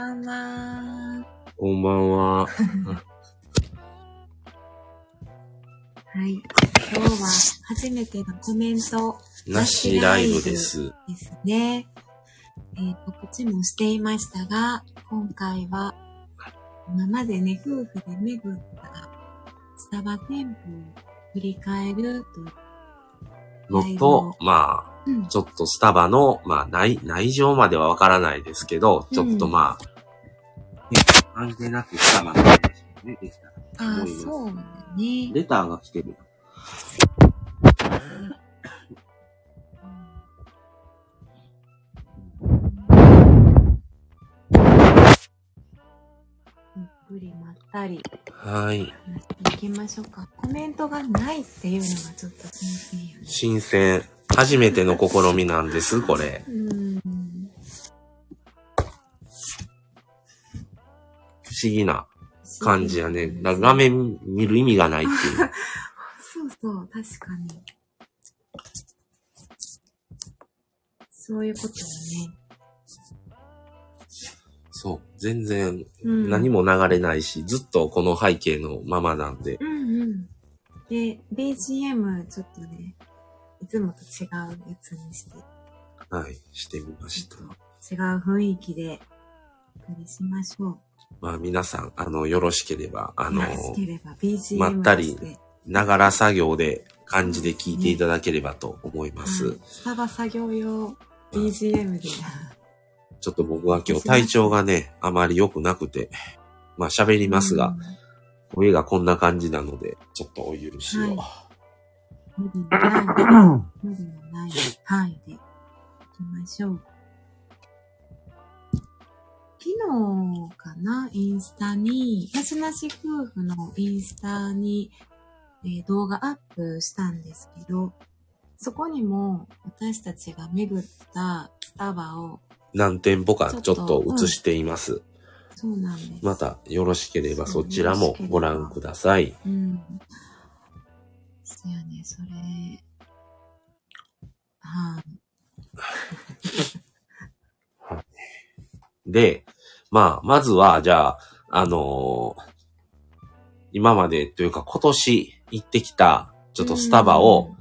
ばんは。こんばんは。はい。今日は初めてのコメントなしライブです。ですね。えー告知もしていましたが、今回は今までね、夫婦で巡ったスタバ店舗を振り返るとのと、まあ、うんちょっとスタバの、まあ、内、内情まではわからないですけど、ちょっとまあ、ね関係なくスタバの話がね、できたらああ、そうだね。レターが来てる。ゆっくりまったりはい。話していきましょうか。コメントがないっていうのがちょっと新鮮ね。新鮮。初めての試みなん。です、これ。うん。思議な感じやね。だ画面見る意味がないっていう。そうそう、確かに。そういうことよね。そう。全然うん何も流れないし、ずっとこの背景のままなんで。うんうん。で、BGM ちょっとね、いつもと違うやつにして、はい。してみました。違う雰囲気でお送りしましょう。まあ皆さん、あの、よろしければ、あのまったりながら作業で感じで聞いていただければと思います。はいスタバ作業用 BGM で。ちょっと僕は今日体調がね、あまり良くなくて、まあ喋りますが、声がこんな感じなので、ちょっとお許しを。無理のない、無理のない範囲でいきましょう。昨日かな、インスタに、なしなし夫婦のインスタに、えー動画アップしたんですけど、そこにも私たちが巡ったスタバを、何店舗かちょっとと映しています。そうなんです。またよろしければそちらもご覧ください。うん。そやね、それ。はい、で、まあ、まずは、じゃあ、あのー今までというか今年行ってきた、ちょっとスタバを、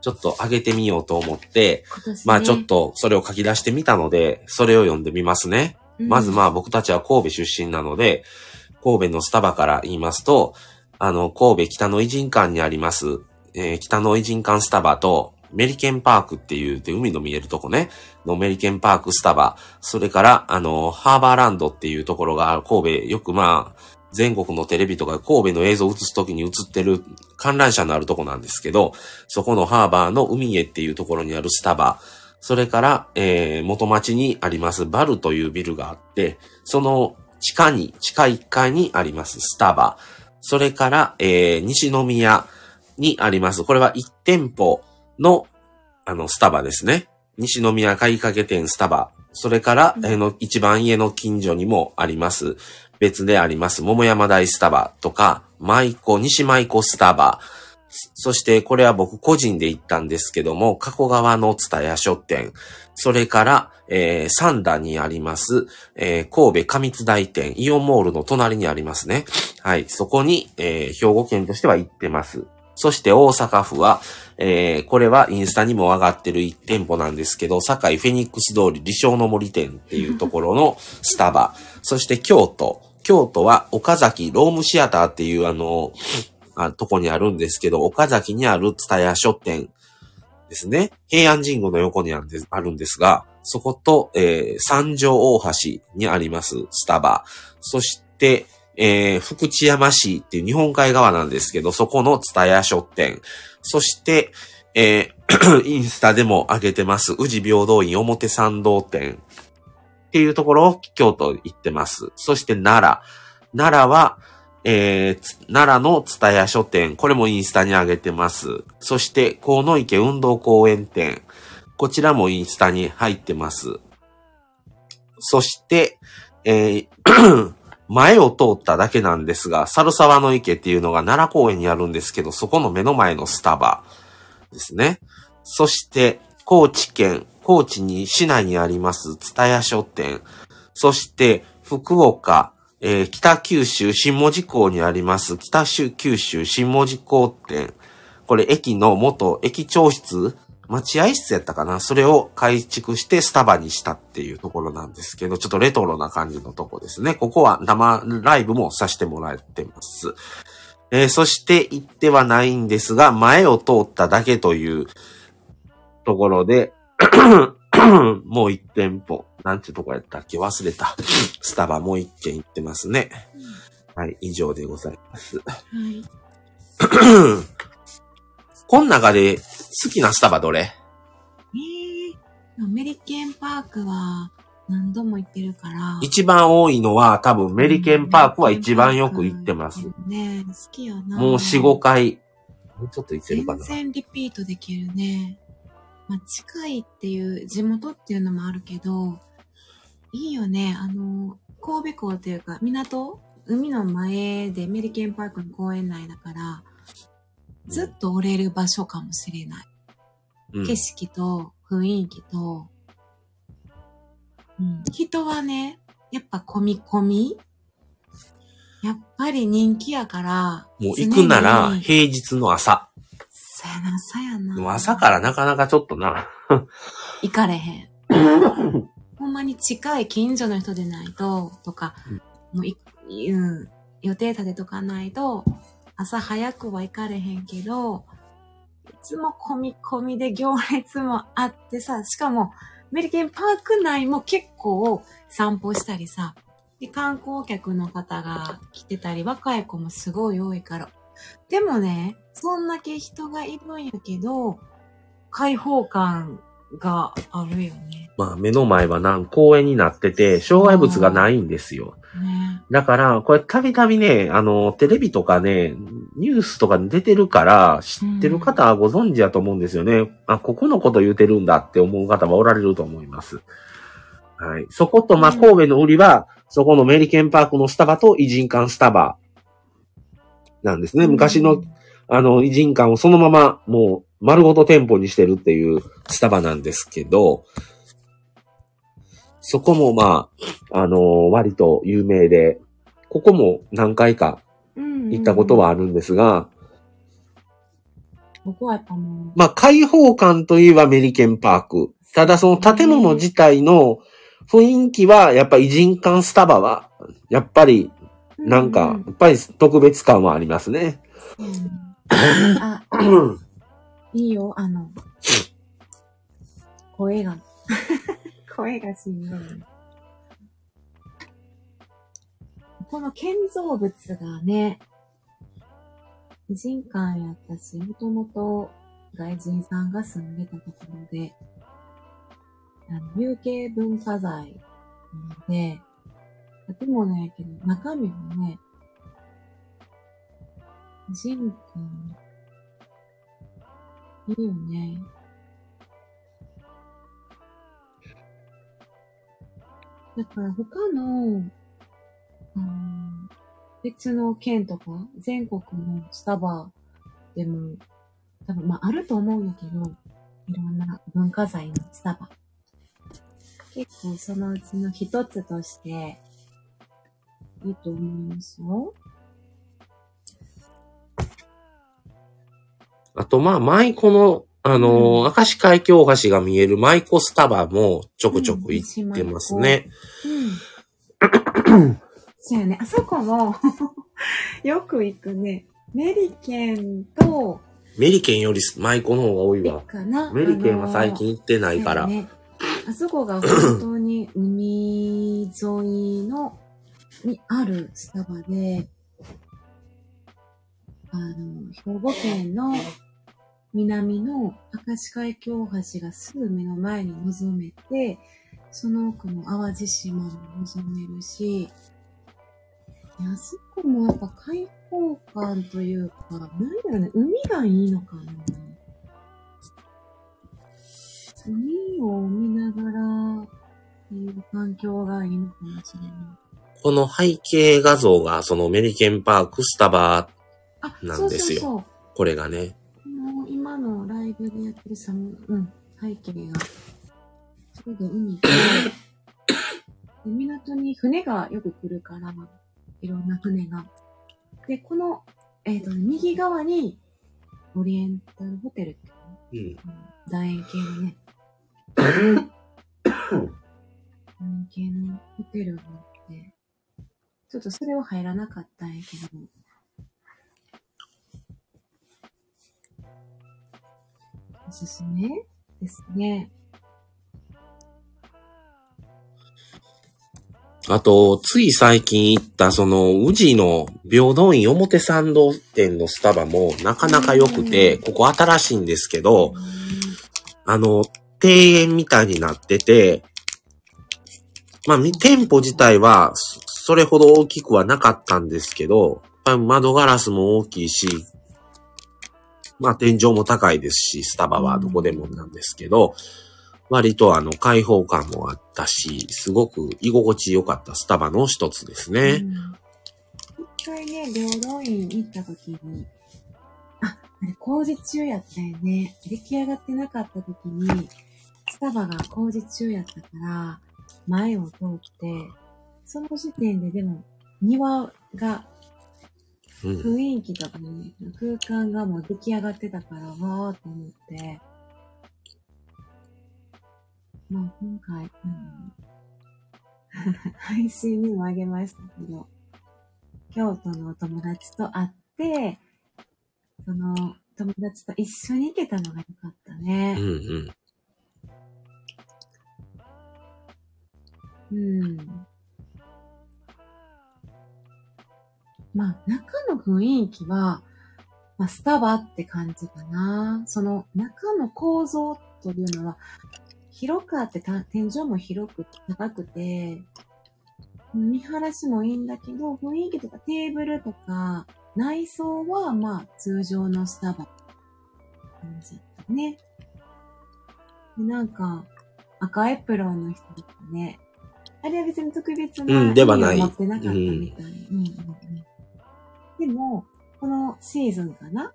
ちょっと上げてみようと思って、ね、まあちょっとそれを書き出してみたので、それを読んでみますね。うん、まずまあ僕たちは神戸出身なので、神戸のスタバから言いますと、あの、神戸北の偉人館にあります、えー北の偉人館スタバと、メリケンパークっていう、で、海の見えるとこね、のメリケンパークスタバ、それから、あの、ハーバーランドっていうところが、神戸、よくまあ、全国のテレビとか神戸の映像を映すときに映ってる観覧車のあるとこなんですけど、そこのハーバーの海へっていうところにあるスタバ、それから、えー、元町にありますバルというビルがあって、その地下に、地下1階にありますスタバ。それから、えー、西宮にあります。これは1店舗の、あの、スタバですね。西宮買いかけ店スタバ。それから、うんえーの、一番家の近所にもあります。別であります。桃山台スタバとか、舞子、西舞子スタバ。そして、これは僕個人で行ったんですけども、加古川の蔦屋書店。それから、えー、三田にあります、えー、神戸上津台店、イオンモールの隣にありますね。はい。そこに、えー、兵庫県としては行ってます。そして大阪府は、えー、これはインスタにも上がってる1店舗なんですけど、堺フェニックス通り理想の森店っていうところのスタバ。そして京都。京都は岡崎ロームシアターっていうあの、あとこにあるんですけど、岡崎にある蔦屋書店ですね。平安神宮の横にあるんですが、そこと、えー、三条大橋にありますスタバ。そして、えー、福知山市っていう日本海側なんですけど、そこの蔦屋書店。そして、えー インスタでも上げてます、宇治平等院表参道店っていうところを京都行ってます。そして奈良。奈良は、えー奈良の蔦屋書店。これもインスタに上げてます。そして、河野池運動公園店。こちらもインスタに入ってます。そして、えー前を通っただけなんですが、猿沢の池っていうのが奈良公園にあるんですけど、そこの目の前のスタバですね。そして、高知県、高知に市内にあります、蔦屋書店。そして、福岡、えー北九州新門司港にあります北九州新門司港店。これ駅の元駅長室待合室やったかなそれを改築してスタバにしたっていうところなんですけど、ちょっとレトロな感じのとこですね。ここは生ライブもさせてもらってます。えーそして行ってはないんですが、前を通っただけというところで、もう一店舗。なんてとこやったっけ？忘れた。スタバもう一軒行ってますね。はい、以上でございます。はい。この中で好きなスタバどれ？えー、アメリケンパークは何度も行ってるから。一番多いのは多分メリケンパークは一番よく行ってます。ね好きやな。もう4、5回。もうちょっと行ってるか全な。然リピートできるね。まあ、近いっていう、地元っていうのもあるけど、いいよね。あの、神戸港っていうか、港？海の前でメリケンパークの公園内だから、ずっと折れる場所かもしれない。うん景色と雰囲気と、うん、人はね、やっぱ込み込みやっぱり人気やから、もう行くなら平日の朝。さやな、さやな。でも朝からなかなかちょっとな。行かれへん。ほんまに近い近所の人でないと、とか、もうい、うん、予定立てとかないと、朝早くは行かれへんけど、いつも込み込みで行列もあってさ、しかも、メリケンパーク内も結構散歩したりさ、で、観光客の方が来てたり、若い子もすごい多いから。でもね、そんだけ人がいるんやけど、開放感があるよね。まあ目の前はな公園になってて、障害物がないんですよ。ね。だから、これたびたびね、あの、テレビとかね、ニュースとかに出てるから、知ってる方はご存知だと思うんですよね。あ、ここのこと言うてるんだって思う方はおられると思います。はい。そこと、ま神戸の売りは、そこのメリケンパークのスタバと偉人館スタバなんですね。昔の、あの、偉人館をそのまま、もう、丸ごと店舗にしてるっていうスタバなんですけど、そこもまあ、あのー割と有名で、ここも何回かうん。行ったことはあるんですが、僕はやっぱもまあ、開放感といえばメリケンパーク。ただその建物自体の雰囲気は、やっぱ偉人館スタバは、やっぱり、う、なんか、うやっぱり特別感はありますね。うん。あ、いいよ、あの、声が、声がしんどい。この建造物がね、偉人館やったし、もともと外人さんが住んでたところで、あの有形文化財なので、建物やけど、中身もね、偉人館、いいよね。だから他の、あの別の県とか、全国のスタバでも、多分まああると思うんだけど、いろんな文化財のスタバ。結構そのうちの一つとして、いいと思いますよ。あと、まあ、舞妓の、あのーうん明石海峡大橋が見える舞妓スタバもちょくちょく行ってますね。うん。そうやね。あそこも、よく行くね。メリケンと、メリケンより舞妓の方が多いわ。かな。メリケンは最近行ってないから。あそこが本当に海沿いの、にあるスタバで、あの、兵庫県の南の明石海峡大橋がすぐ目の前に望めて、その奥の淡路島も望めるし、あそこもやっぱ開放感というか、なんだろうね、海がいいのかな。海を見ながらっていう環境がいいのかもしれない。この背景画像が、そのメリケンパークスタバ、あ、なんですよそうそうこれがね。今のライブでやってるさ、うん、背景が、ちょうど海と、で港に船がよく来るから、いろんな船が。で、この、えっ、と、右側に、オリエンタルホテルっていうの？うん。楕円形のね。楕円形のホテルがあって、ちょっとそれは入らなかったんやけど、おすすめですね。あと、つい最近行った、その、宇治の平等院表参道店のスタバもなかなか良くて、ここ新しいんですけど、あの、庭園みたいになってて、まあ、み店舗自体は、そそれほど大きくはなかったんですけど、窓ガラスも大きいし、まあ、天井も高いですし、スタバはどこでもなんですけど、割とあの、開放感もあったし、すごく居心地良かったスタバの一つですね。一回ね、平等院行った時に、あ、あれ工事中やったよね。出来上がってなかった時に、スタバが工事中やったから、前を通って、その時点ででも、庭が、うん。雰囲気とかね、空間がもう出来上がってたから、わーと思って、まあ今回、うん、配信にもあげましたけど、京都のお友達と会って、その友達と一緒に行けたのが良かったうんね。うん。うん。まあ中の雰囲気は、まあスタバって感じかな。その中の構造というのは、広くあってた天井も広く高くて、見晴らしもいいんだけど、雰囲気とかテーブルとか、内装はまあ通常のスタバ感じだったね。でなんか、赤エプロンの人とかね、あれは別に特別なうんで持ってなかったみたい。うんうんうんでも、このシーズンかな？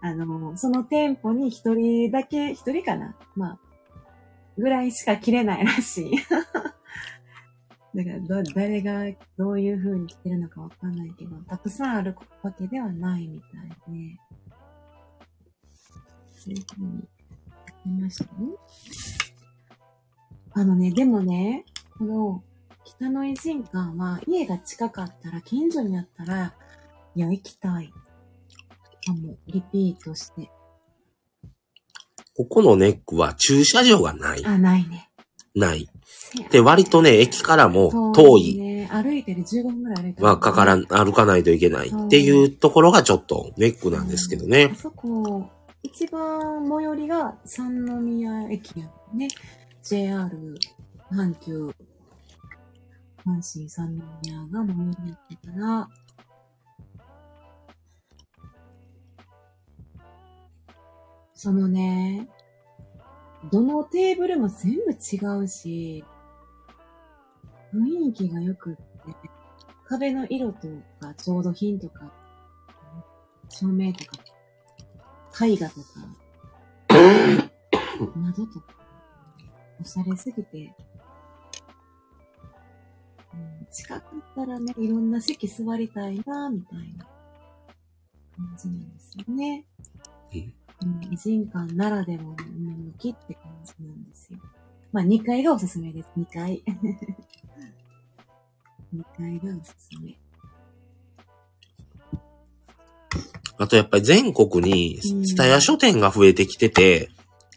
あの、その店舗に一人だけ、一人かな？まあ、ぐらいしか着れないらしい。だから、誰がどういう風に着てるのかわかんないけど、たくさんあるわけではないみたいで、そういう風にやってましたね。あのね、でもね、この北の偉人館は家が近かったら、近所にあったら、いや、行きたい。かも、リピートして。ここのネックは駐車場がない。あ、ないね。ない。で、割とね、駅からも遠い。ね。歩いてる15分ぐらい歩いてる。はかからん、歩かないといけないっていうところがちょっとネックなんですけどあね。そこ、一番最寄りが三宮駅やね。JR 阪急、阪神三宮が最寄りやったから、そのね、どのテーブルも全部違うし、雰囲気が良くって、壁の色とか、調度品とか、照明とか、絵画とか、窓とか、おしゃれすぎて、うん、近く行ったらね、いろんな席座りたいな、みたいな感じなんですよね。うんうん、偉人館ならではの趣って感じなんですよ。まあ、2階がおすすめです。2階。2階がおすすめ。あとやっぱり全国に、ツタヤ書店が増えてきてて、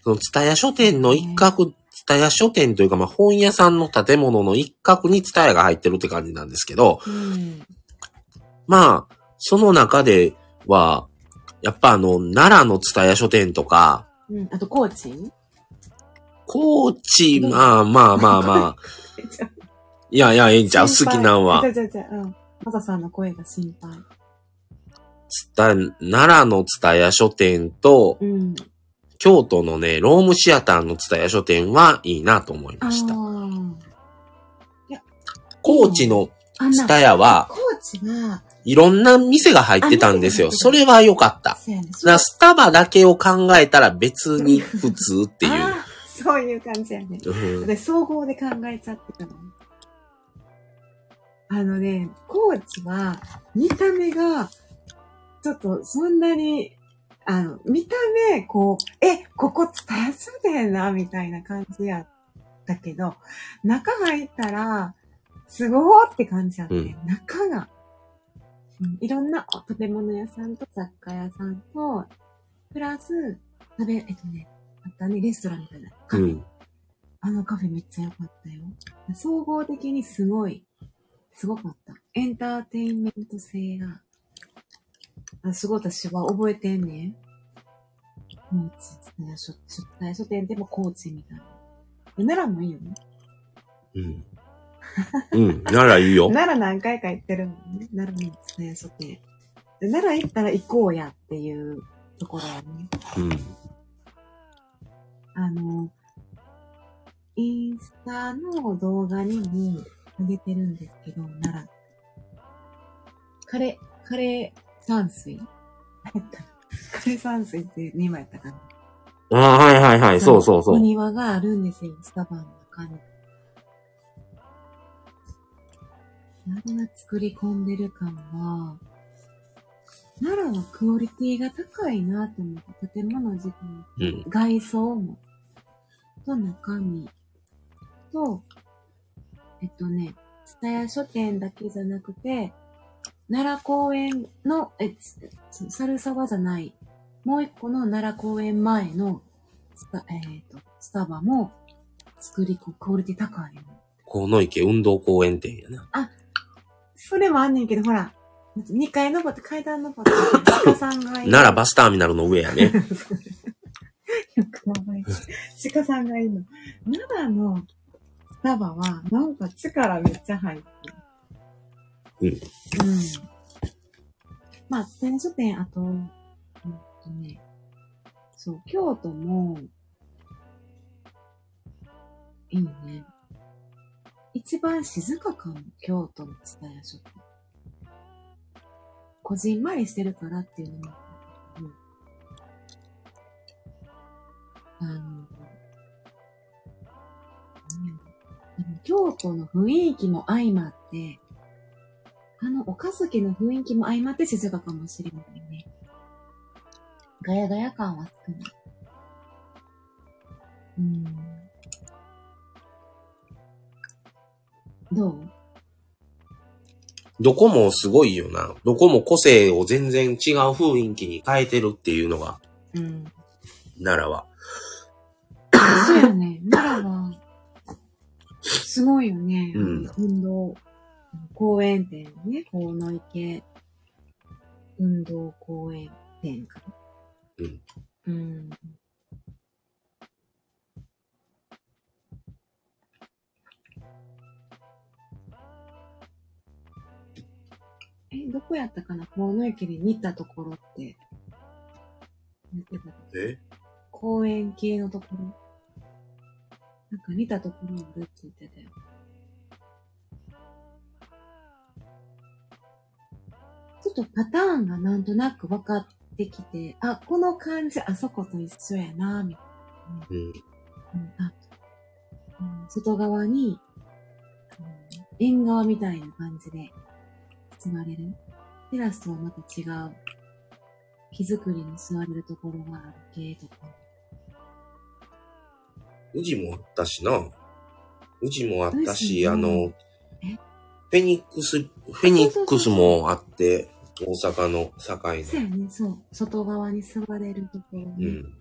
そのツタヤ書店の一角、ツタヤ書店というかまあ本屋さんの建物の一角にツタヤが入ってるって感じなんですけど、うん。まあ、その中では、やっぱあの、奈良のツタヤ書店とか、うん。あと、高知？高知、まあまあまあまあ、いやいや、ええんちゃう？好きなんはじ。ゃじゃじゃうん。マサさんの声が心配。ツタ、奈良のツタヤ書店と、うん。京都のね、ロームシアターのツタヤ書店はいいなと思いあました。ー高知のあんなツタヤは、高知は、いろんな店が入ってたんですよ。あそれは良かった。そうやね。だからスタバだけを考えたら別に普通っていう。そういう感じやね。うんで、総合で考えちゃってたの。あのね、高知は、見た目が、ちょっとそんなに、あの、見た目、こう、え、ここ伝えそうだよな、みたいな感じやったけど、中入ったら、すごーって感じやって、うん中が、うんいろんな食べ物屋さんと雑貨屋さんと、プラス、食べ、えっとね、あったね、レストランみたいな。カフェうん。あのカフェめっちゃ良かったよ。総合的にすごい、すごかった。エンターテインメント性が、あすごい私は覚えてんねん。高知、蔦屋書、店でも高知みたいな。で奈良もいいよね。うん。うん。ならいいよ。奈良何回か行ってるもんね。奈良の蔦屋書店。で奈良行ったら行こうやっていうところやね。うん。あの、インスタの動画にも上げてるんですけど、なら、カレー、カレー山水 カレー山水って2枚やったかな。ああ、はいはいはい。そうそうそおう。庭があるんですよ、スタバの中に。何が作り込んでる感は、奈良はクオリティが高いなと思って、建物自体うん。外装も、と中身と、えっとね、蔦屋書店だけじゃなくて、奈良公園の、え、猿沢じゃない、もう一個の奈良公園前の、えっ、と、スタバも作り、クオリティ高いよ。河野池運動公園店やな。それもあんねんけど、ほら、2階登って階段登って、鹿さんがいる。奈良バスターミナルの上やね。よくわかります。鹿さんがいるの。奈良のスタバは、なんか力めっちゃ入ってる。うん。うん。まあ、伝書店、あと、うんとね、そう、京都も、いいね。一番静かかも、京都の伝屋書店。こじんまりしてるからっていうのもあるけど、あの、でも京都の雰囲気も相まって、あの、岡崎の雰囲気も相まって静かかもしれないね。ガヤガヤ感は少ない。うん。どう？どこもすごいよな。どこも個性を全然違う雰囲気に変えてるっていうのが、うん。奈良は。そうよね。奈良は、すごいよね。うん運動、公園店ね、河野池、運動公園店かな。うん。うん。え、どこやったかな？河野池で似たところって。言ってたえ？公園系のところ。なんか似たところあるって言ってたよ。ちょっとパターンがなんとなく分かってきて、あ、この感じあそこと一緒やな、みたいうん。な。うんあうん外側に、うん縁側みたいな感じで包まれる。テラスとはまた違う。木造りの座れるところがある系とか。宇治もあったしな。宇治もあった宇し、あの、え？フェニックス、フェニックスもあって、大阪の境の。そうやね、そう。外側に座れるところうに、ん。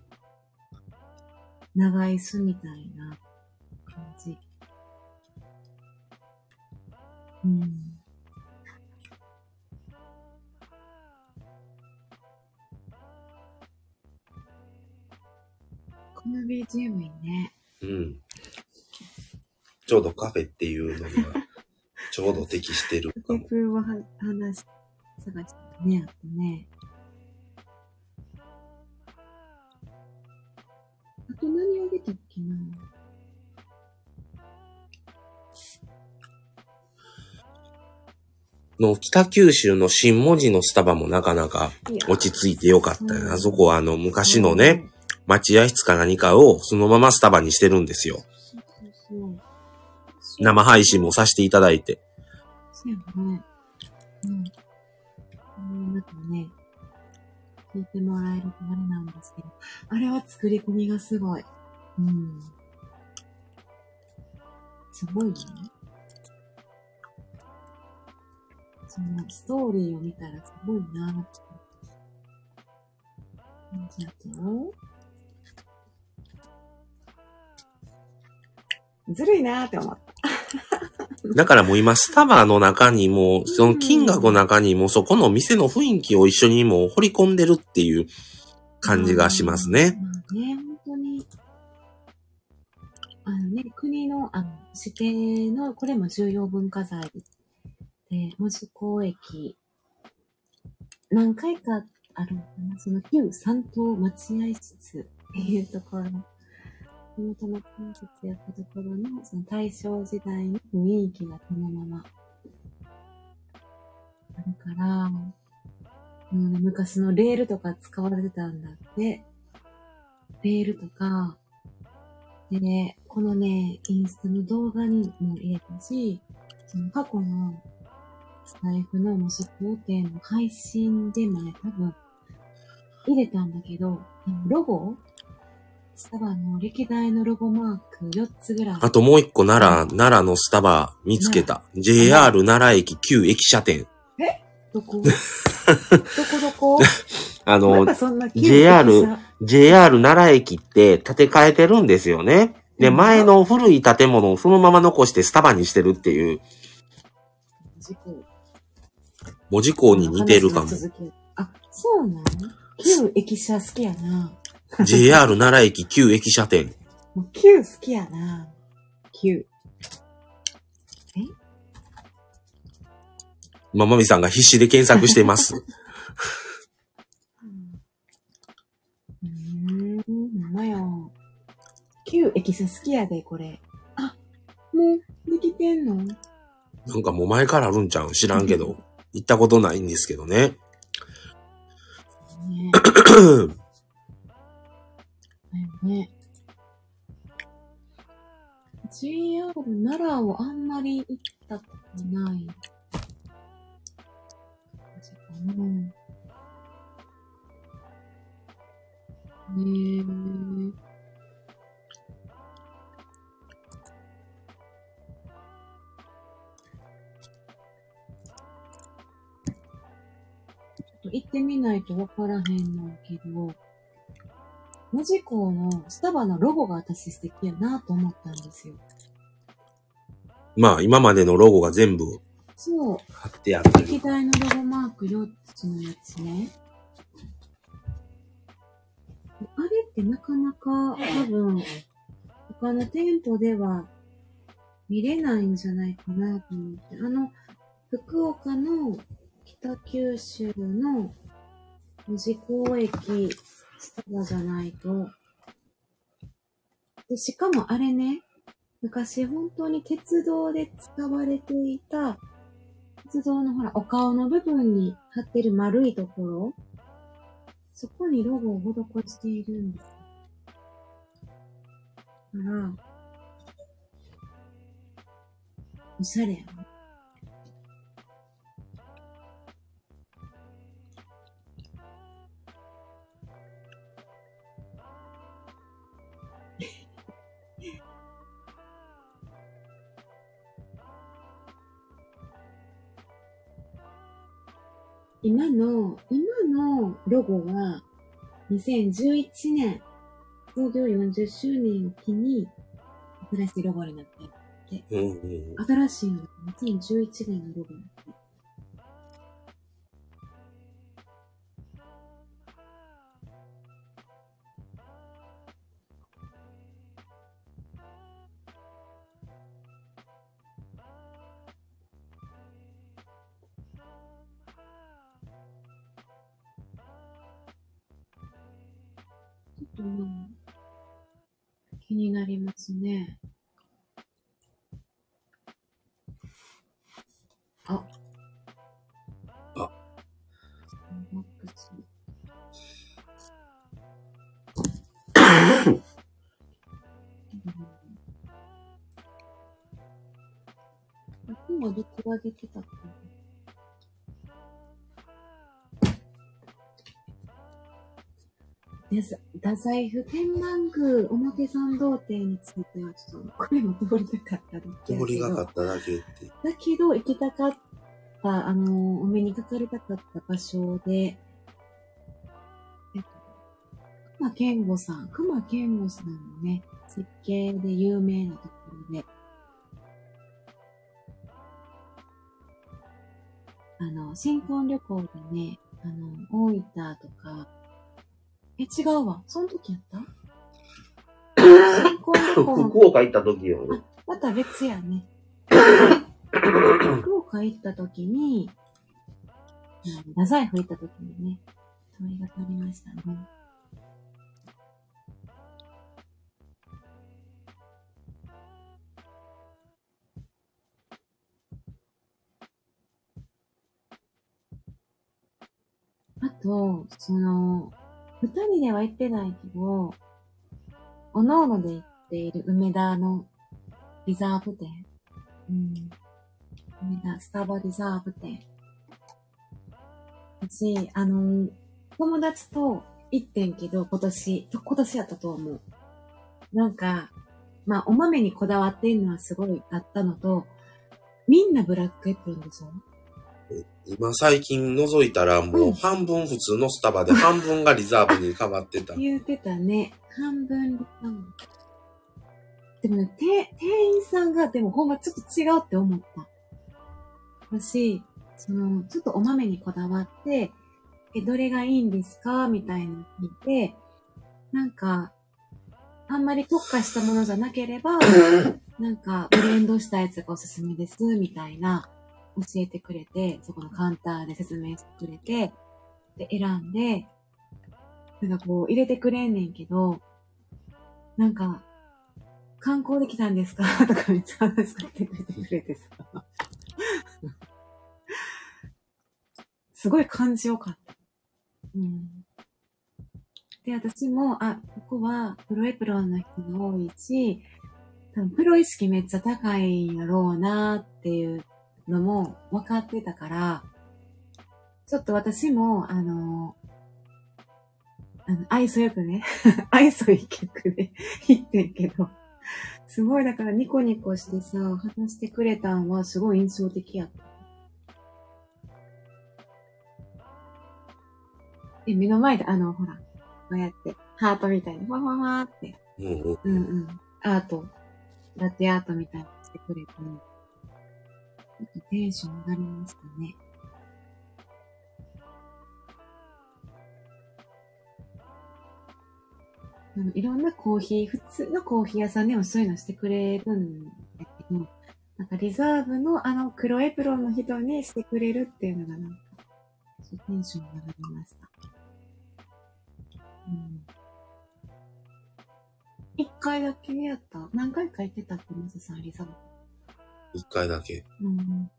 長椅子みたいな感じ。うん。この BGM いいね。うん。ちょうどカフェっていうのには、ちょうど適してるかテも。は話し、探してね、あとね。あと何あげたっけなの北九州の新文字のスタバもなかなか落ち着いてよかったようんあそこはあの昔のね、。待合室か何かをそのままスタバにしてるんですよ。生配信もさせていただいて。そうやね。うん。うん、なんかね、聞いてもらえるとあれなんですけど、あれは作り込みがすごい。うん。すごいね。そのストーリーを見たらすごいなぁって。じゃあずるいなぁって思った。だからもう今、スタバの中にも、その金額の中にも、そこの店の雰囲気を一緒にもう掘り込んでるっていう感じがしますね。まあね、本当に。あのね、国の、あの、指定の、これも重要文化財で、門司港駅、何回かあるのかな、その旧三島待合室っていうところの、地元の建設やったところの、その大正時代の雰囲気がそのままあるから、もうね、昔のレールとか使われてたんだって。レールとか、でね、このね、インスタの動画にも入れたし、その過去のスタイフの模試工程の配信でもね、多分、入れたんだけど、ロゴスタバの歴代のロゴマーク4つぐらい。あともう一個奈良、奈良のスタバ見つけた。JR 奈良駅旧駅舎店。どこ？どこどこ？あの JR JR 奈良駅って建て替えてるんですよね。で、うん前の古い建物をそのまま残してスタバにしてるっていう、文字工に似てるかも。あ、そうなの旧駅舎好きやな。JR 奈良駅旧駅舎店。もう旧好きやな。旧。ままみさんが必死で検索してます。うーん、ほんまよ。旧駅舎好きやで、これ。あ、もう、できてんの？ねなんかもう前からあるんちゃうん？知らんけど。行ったことないんですけどね。だよ ね。JR 奈良をあんまり行ったことない。確かな。ねえ。ちょっと行ってみないとわからへんのけど、文字工のスタバのロゴが私素敵やなと思ったんですよ。まあ今までのロゴが全部そう。貼ってあってる。歴代のロゴマーク4つのやつね。あれってなかなか多分、他の店舗では見れないんじゃないかなと思って。あの、福岡の北九州の門司港駅スタバじゃないと。で、しかもあれね、昔本当に鉄道で使われていた鉄道のほら、お顔の部分に貼ってる丸いところ、そこにロゴを施しているんです。だから、おしゃれやな。今の、今のロゴは、2011年、創業40周年を機に、新しいロゴになって、うんうん新しいのが2011年のロゴになって。ちょっとまあ、気になりますね。あ。あ。スターバックス。うんもどっちが出てたかな。太宰府天満宮表参道店についてはちょっと、これも通りたかっただけ通りがかっただけって。だけど、行きたかった、あの、お目にかかりたかった場所で、えっと、熊健吾さん、熊健吾さんのね、設計で有名なところで、あの、新婚旅行でね、あの、大分とか、え、違うわ。その時やった？新婚旅行の福岡行った時よ。また別やね。福岡行った時に、うん太宰府行った時にね、通りがかりましたね。あと、その、二人では行ってないけど、おのおので行っている梅田のリザーブ店。うん。梅田スタバリザーブ店。私、あの、友達と行ってんけど、今年、今年やったと思う。なんか、まあ、お豆にこだわってんのはすごいあったのと、みんなブラックエプロンでしょ？今最近覗いたらもううん半分普通のスタバで 半分がリザーブに変わってた。言うてたね。半分。でもね、て店員さんが、でもほんまちょっと違うって思った。私、その、ちょっとお豆にこだわって、え、どれがいいんですかみたいなの聞いて、なんか、あんまり特化したものじゃなければ、なんか、ブレンドしたやつがおすすめです、みたいな、教えてくれて、そこのカウンターで説明してくれて、で、選んで、なんかこう、入れてくれんねんけど、なんか、観光できたんですか？とかめっちゃ話しかけてくれてさ。すごい感じよかった。うん。で、私も、あ、ここはプロエプロンの人が多いし、多分プロ意識めっちゃ高いんやろうなっていうのも分かってたから、ちょっと私も、あの、あの、愛想よくね、愛想いい客で 言ってんけど、すごいだからニコニコしてさ、話してくれたんはすごい印象的やった。で、目の前で、あの、ほら、こうやって、ハートみたいに、ファファファーって、うんうん。アート、ラテアートみたいにしてくれて、ちょっテンション上がりましたね。あのいろんなコーヒー、普通のコーヒー屋さんでもそういうのしてくれるんだけど、なんかリザーブのあの黒エプロンの人にしてくれるっていうのがなんか、テンション上がりました。うん。一回だけやった。何回か行ってたって、まずさん、リザーブ。一回だけ。うん。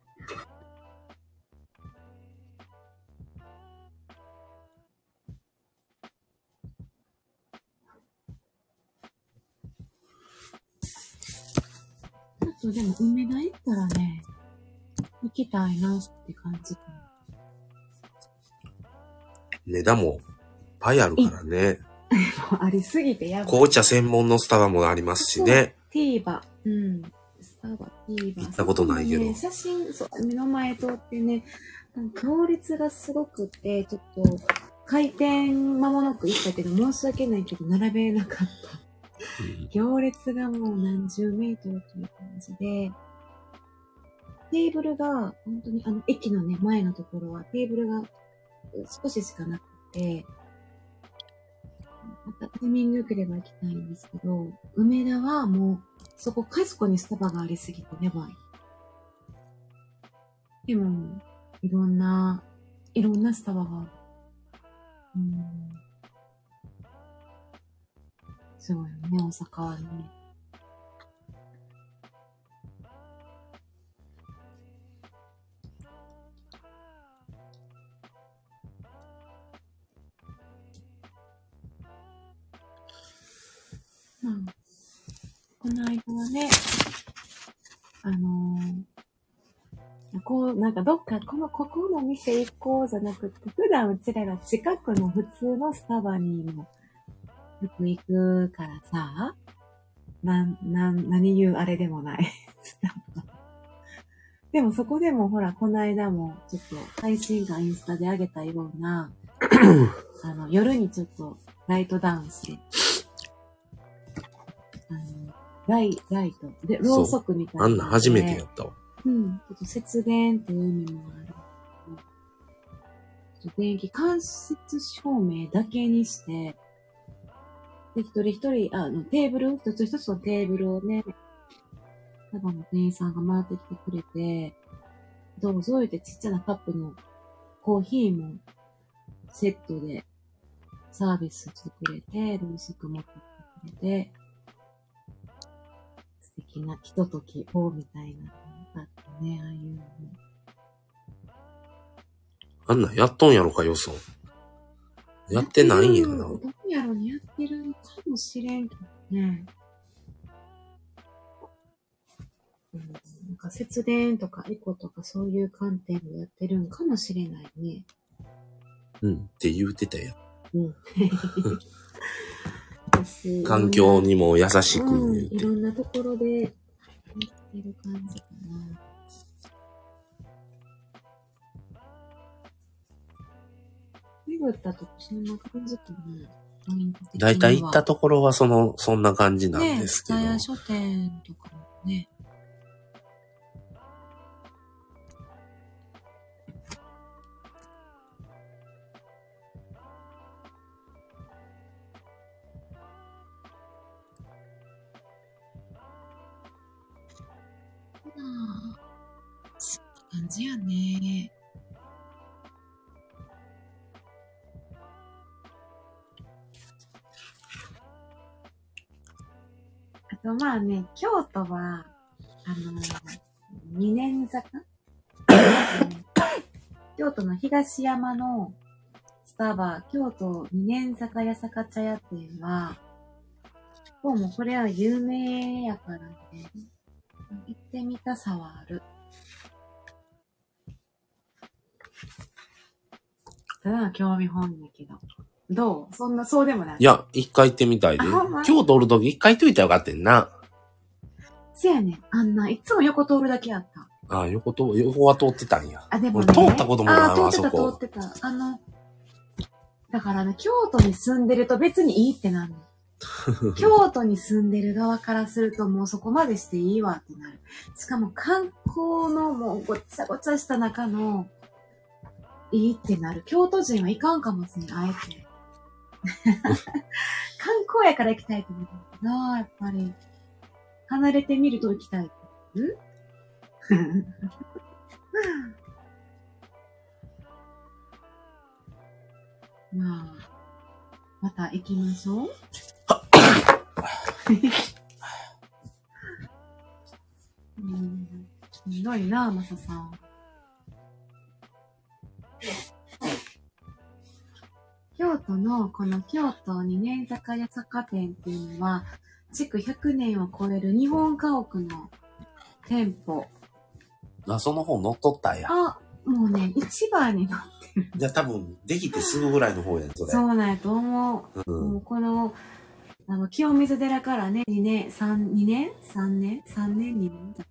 あとでも、梅田行ったらね、行きたいなって感じ。値段もいっぱいあるからね。ありすぎてやばい。紅茶専門のスタバもありますしね。ティーバ。うん。バ、ティーバ。行ったことないけどね、写真、そう、目の前通ってね、行列がすごくて、ちょっと、開店間もなく行ったけど、申し訳ないけど、並べなかった。行列がもう何十メートルという感じで、テーブルが、本当にあの、駅のね、前のところは、テーブルが少ししかなくて、またタイミング良ければ行きたいんですけど、梅田はもう、そこ、かすこにスタバがありすぎてやばい。でも、いろんな、いろんなスタバがある。うん。すごいよね、大阪はね。まあ、この間はね、あのーこう、なんかどっか、この、ここの店行こうじゃなくて、普段うちらが近くの普通のスタバにもよく行くからさ、なん、なん、何言うあれでもない。スタバ。でもそこでもほら、この間もちょっと配信がインスタで上げたような、あの、夜にちょっとライトダウンして、ライ、ライト、で、ろうそくみたいな。あんな初めてやったわ。うん。ちょっと節電っていう意味もある。ちょっと電気、間接照明だけにして、で、一人一人、あの、テーブル、一つ一つのテーブルをね、多分の店員さんが回ってきてくれて、どうぞ言ってちっちゃなカップのコーヒーもセットでサービスしてくれて、ろうそく持ってくれて、素敵なひとときをみたいなのがあってね、ああいうのあんなんやっとんやろか、よそ。やってないんやな。どうやろにやってるかもしれんけどね。うん、なんか節電とかエコとかそういう観点でやってるんかもしれないね。うん、って言うてたやん。うん。環境にも優しく、うん、いろんなところでやってる感じかな。巡ったとそんな感じかな。大体行ったところはその、そんな感じなんですけど。ね、書店とかもね。感じやね。あとまあね、京都は、あの二年坂？京都の東山のスタバ、京都二年坂八坂茶屋店は、どうもこれは有名やからね、行ってみたさはある。ただ興味本やけど。どう？そんな、そうでもない。いや、一回行ってみたいで。京都おるとき一回行っといたらよかったんな。せやねん。あんな、いつも横通るだけやった。ああ、横と、横は通ってたんや。あ、でも、ね、通ったこともないわ、あ通ってた、通ってた。あの、だからね、京都に住んでると別にいいってなるの。京都に住んでる側からするともうそこまでしていいわってなる。しかも観光のもうごちゃごちゃした中のいいってなる。京都人はいかんかもしれない、あえて。観光やから行きたいってなるなやっぱり。離れてみると行きたい。ん まあ、また行きましょう。うん、ひどいな、マサさん。京都のこの京都二年坂屋坂店っていうのは、築100年を超える日本家屋の店舗。あ、その本乗っとったんや。あ、もうね、一番に載ってる。じゃあ多分、できてすぐぐらいの方やん、それ。そうなんやと思う。うん、もうこの、あの、清水寺からね、2年、3、2年 ?3 年 ?3 年？2年だか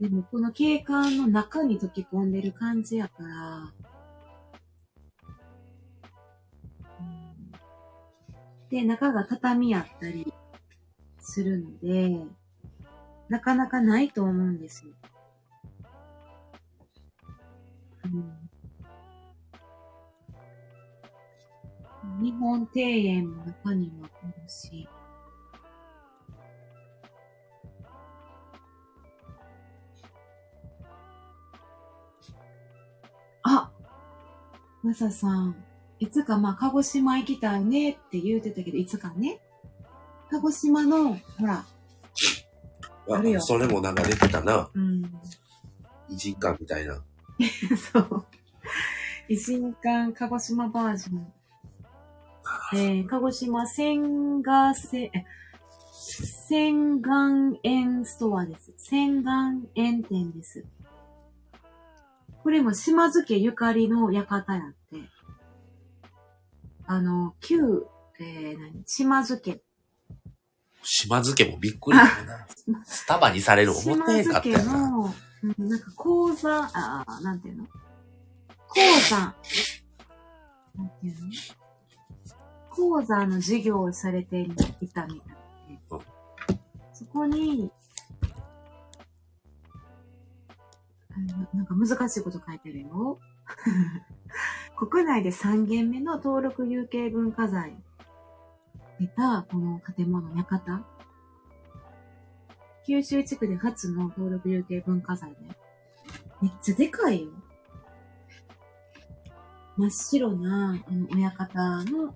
でもこの景観の中に溶け込んでる感じやから、で、中が畳やったりするので、なかなかないと思うんですよ。うん、日本庭園も中にはあるし、マサさん、いつかまあ、鹿児島行きたいねって言うてたけど、いつかね。鹿児島の、ほら。あるよ。それもなんか出てたな。うん。偉人館みたいな。そう。偉人館鹿児島バージョン。えー、鹿児島千賀せ、千願園ストアです。千願園店です。これも島津家ゆかりの館やって。あの、旧、えー、何？島津家。島津家もびっくりだな。スタバにされる思ってへんかったよ島津家な。の、うん、なんか講座、あーなんていうの？講座。なんていうの？講座の授業をされていたみたいでうん。そこに、なんか難しいこと書いてるよ。国内で3軒目の登録有形文化財出たこの建物、館。九州地区で初の登録有形文化財ね。めっちゃでかいよ。真っ白な、あの、親方の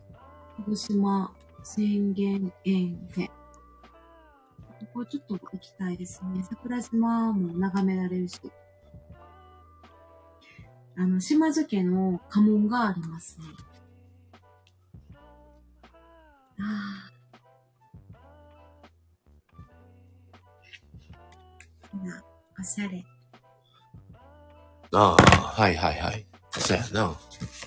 鹿児島宣言園で。ここちょっと行きたいですね。桜島も眺められるし。あの、島津家の家紋がありますね。ああ。な、おしゃれ。ああ、はいはいはい。そうやな。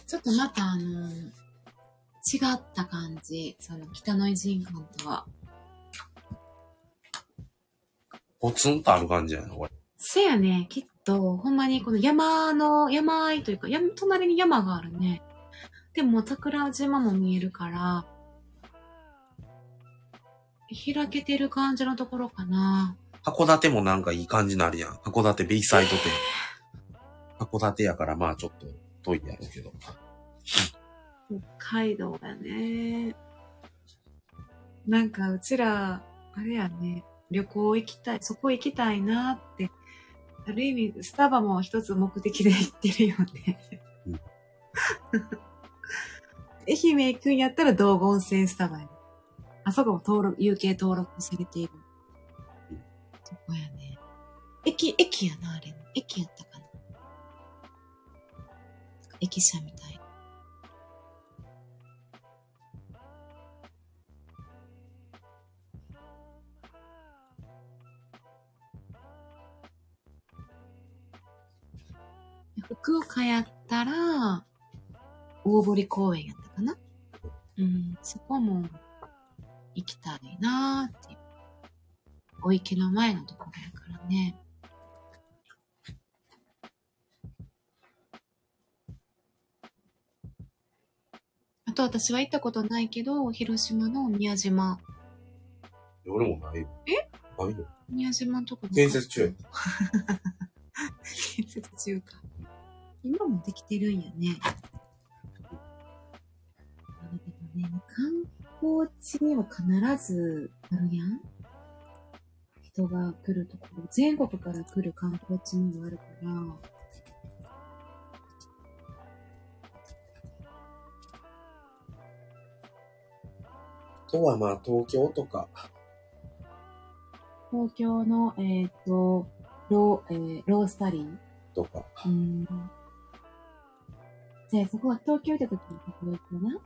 ちょっとまたあの、違った感じ。その北の偉人館とは。ポツンとある感じやな、これ。せやね、と、ほんまにこの山の、山あいというか、山、隣に山があるね。でも桜島も見えるから、開けてる感じのところかな。函館もなんかいい感じになるやん。函館ベイサイド店。函館やからまあちょっと遠いやろうけど。北海道だね。なんかうちら、あれやね、旅行行きたい、そこ行きたいなって、ある意味、スタバも一つ目的で行ってるよね。うん愛媛行くんやったら道後温泉スタバや。あそこも登録、有形登録されている。そこやね。駅、駅やな、あれ。駅やったかな。駅舎み福岡やったら、大堀公園やったかな？うん、そこも行きたいなーっていう。お池の前のところやからね。あと私は行ったことないけど、広島の宮島。俺もないよ。え？ないよ。宮島のとこ建設中や。建設中か。今もできてるんやね。だけどね、観光地には必ずあるやん。人が来るところ、全国から来る観光地にもあるから、あとはまあ東京とか、東京の、えっ、と、ロー、えーロースタリーとか、うーん。じゃあそこは東京行った時にここ行くな。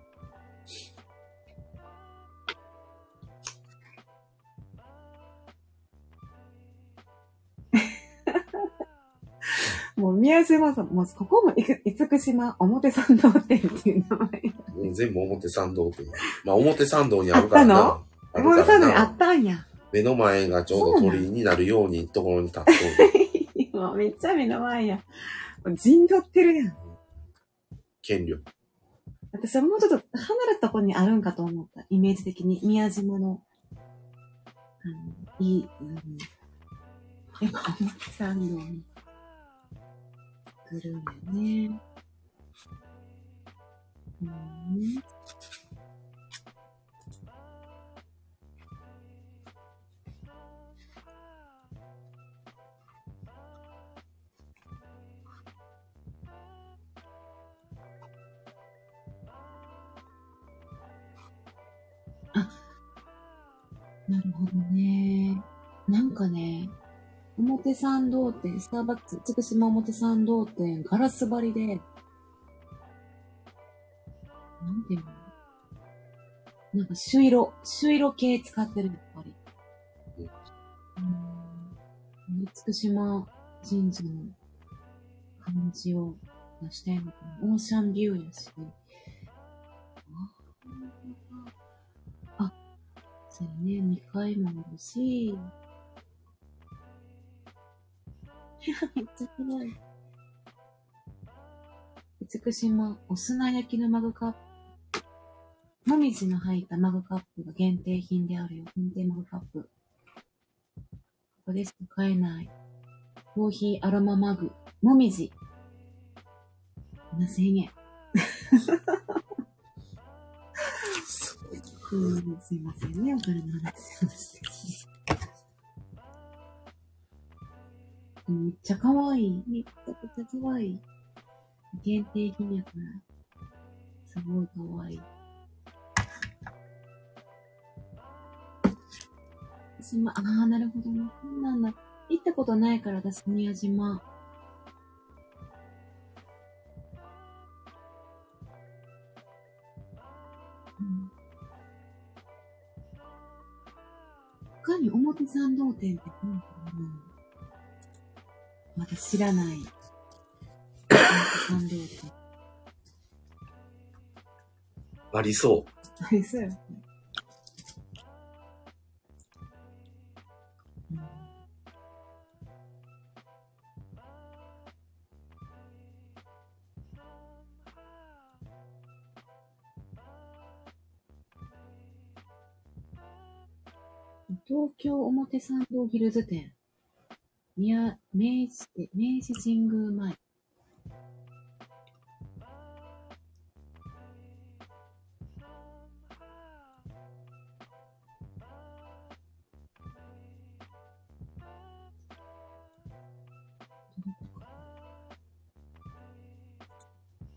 もう宮島さん、もうここもいく、厳島表参道店っていう名前。うん全部表参道店。まあ表参道にあるからな。ある表からな参道にあったんや。目の前がちょうど鳥居になるようにところに立っとる。もうめっちゃ目の前や。陣取ってるやん。権力。私はもうちょっと離れたところにあるんかと思った。イメージ的に。宮島の、あの、いい、うん。やっぱ、参道に来るんだよね。うん。なるほどね。なんかね、表参道店、スターバックス、つくしま表参道店、ガラス張りで、なんていうの？なんか朱色、朱色系使ってる、やっぱり。うん。厳島神社の感じを出してんのかな。オーシャンビューやし。あそうやね、2階もあるし。めっちゃ広い。美島お砂焼きのマグカップ。もみじの入ったマグカップが限定品であるよ。限定マグカップ。ここでしか買えない。コーヒーアロママグ。もみじ。7000円。うん、すいませんね。お金の話しまして。めっちゃ可愛い。めっちゃくちゃ可愛い。限定品やから。すごい可愛い。島、ああ、なるほどね。こんなんだ。行ったことないから、私、宮島。参道店って何かなまだ知らない。表参道店。ありそう。ありそうやね。東京表参道ヒルズ店。宮、明治、え明治神宮前。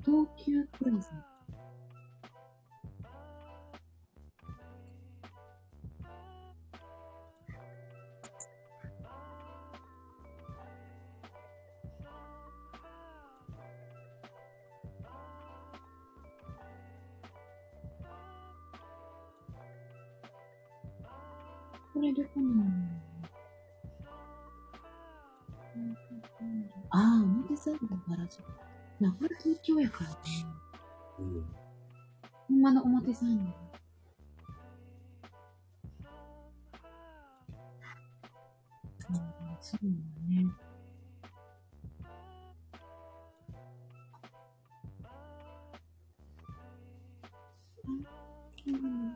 東急プラザ。これどこなのああ、表参道原宿。な、これ東京やからね。うん。ほん。まの表参道。うん、そうだね。うん。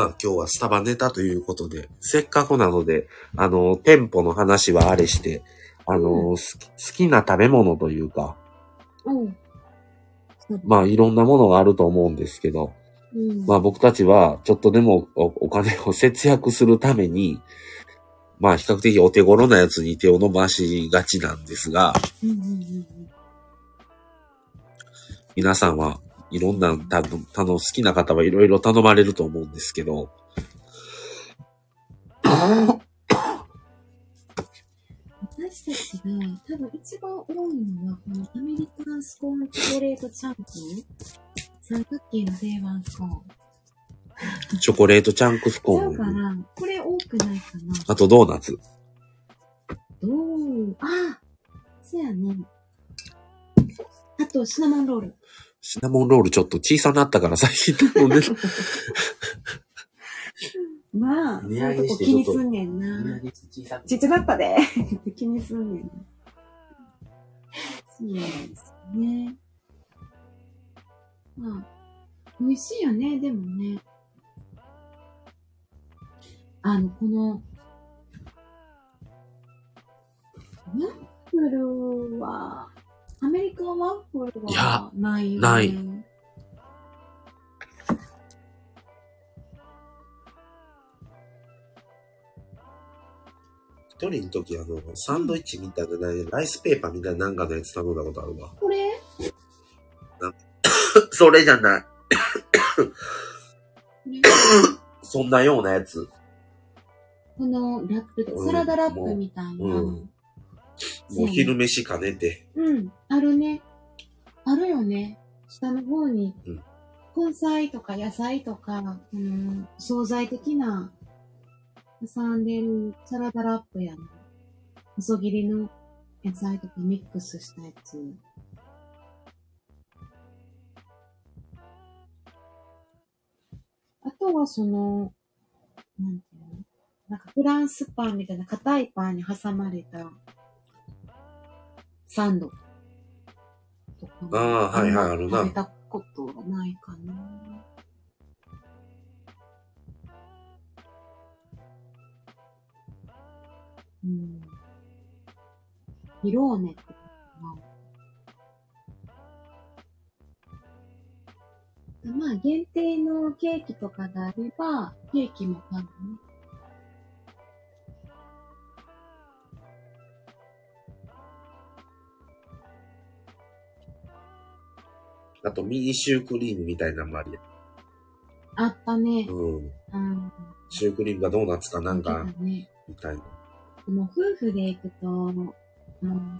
まあ今日はスタバネタということで、せっかくなので、あの、店舗の話はあれして、あの、うん好き好きな食べ物というか、うん。まあいろんなものがあると思うんですけど、うん。まあ僕たちはちょっとでもおお金を節約するために、まあ比較的お手頃なやつに手を伸ばしがちなんですが、うんうんうん皆さんはいろんな、たぶん、たの好きな方はいろいろ頼まれると思うんですけど、私たちが多分一番多いのは、このアメリカンスコーンチョコレートチャンプ三角形の定番スコーン。チョコレートチャンクスコーン、かなこれ多くないかなあとドーナツ。どうあそうやね。あと、シナモンロール。シナモンロールちょっと小さなったから最近頼んでる。まあ、そう値上いうとこげしてちょっと気にすんねんな。ちっちゃかったで。気にすんねんな。そうなんですね。まあ、美味しいよね、でもね。あの、この、ワッフルは、アメリカンワッフルいやはないよね。ない一人の時あの、サンドイッチみたいな、ライスペーパーみたいななんかのやつ頼んだことあるわ。これ？それじゃない。そんなようなやつ。このラップサラダラップみたいな。うんもう昼飯兼ねて。うん、あるね。あるよね。下の方にうん、根菜とか野菜とか、うん、惣菜的な、挟んでるサラダラップやな。細切りの野菜とかミックスしたやつ。あとはその、なんていうの？なんかフランスパンみたいな硬いパンに挟まれたサンドとかも。ああはいはいあるな食べたことはないかな。うん。ピローネとかなまあ、限定のケーキとかがあれば、ケーキも買うね。あとミニシュークリームみたいなのもありや。あったね。うん。うん。シュークリームがドーナツかなんか。みたいな。でも夫婦で行くと、もう、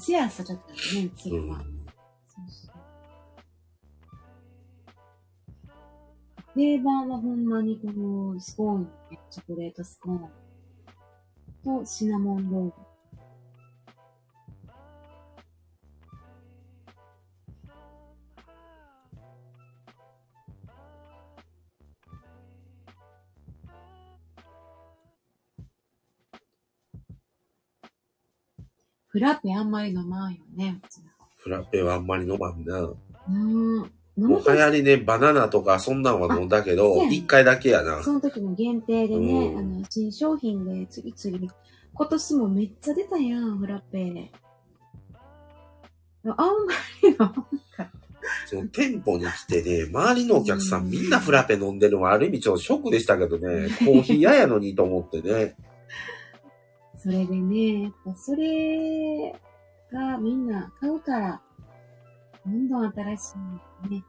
シェアするからね、次うんは。。そうそう。定番はほんまにこのスコーン、チョコレートスコーンとシナモンロール。ラペあんまり飲まんよね、フラペはあんまり飲まんな。うーん。飲もうむと流行りね、バナナとかそんなんは飲んだけど、あそうやね一回だけやな。その時の限定でね、うんあの、新商品で次々、今年もめっちゃ出たやん、フラペ。あんまり飲まんか。その店舗に来てね、周りのお客さんみんなフラペ飲んでるのはある意味ちょっとショックでしたけどね、コーヒー嫌やのにと思ってね。それでね、やっぱそれがみんな買うから、どんどん新しいのね。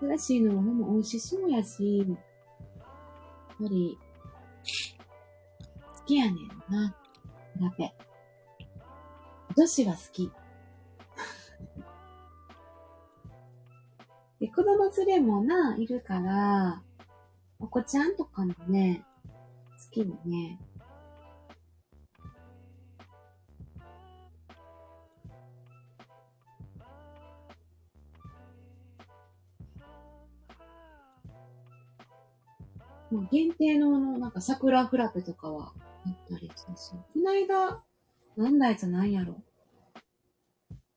新しいのはほんま美味しそうやし、やっぱり、好きやねんな、ラペ。女子は好き。で、子供連れもな、いるから、お子ちゃんとかもね、好きよね。もう限定のあの、なんか桜フラペとかはあったりしたし。この間、なんだやつなんやろ。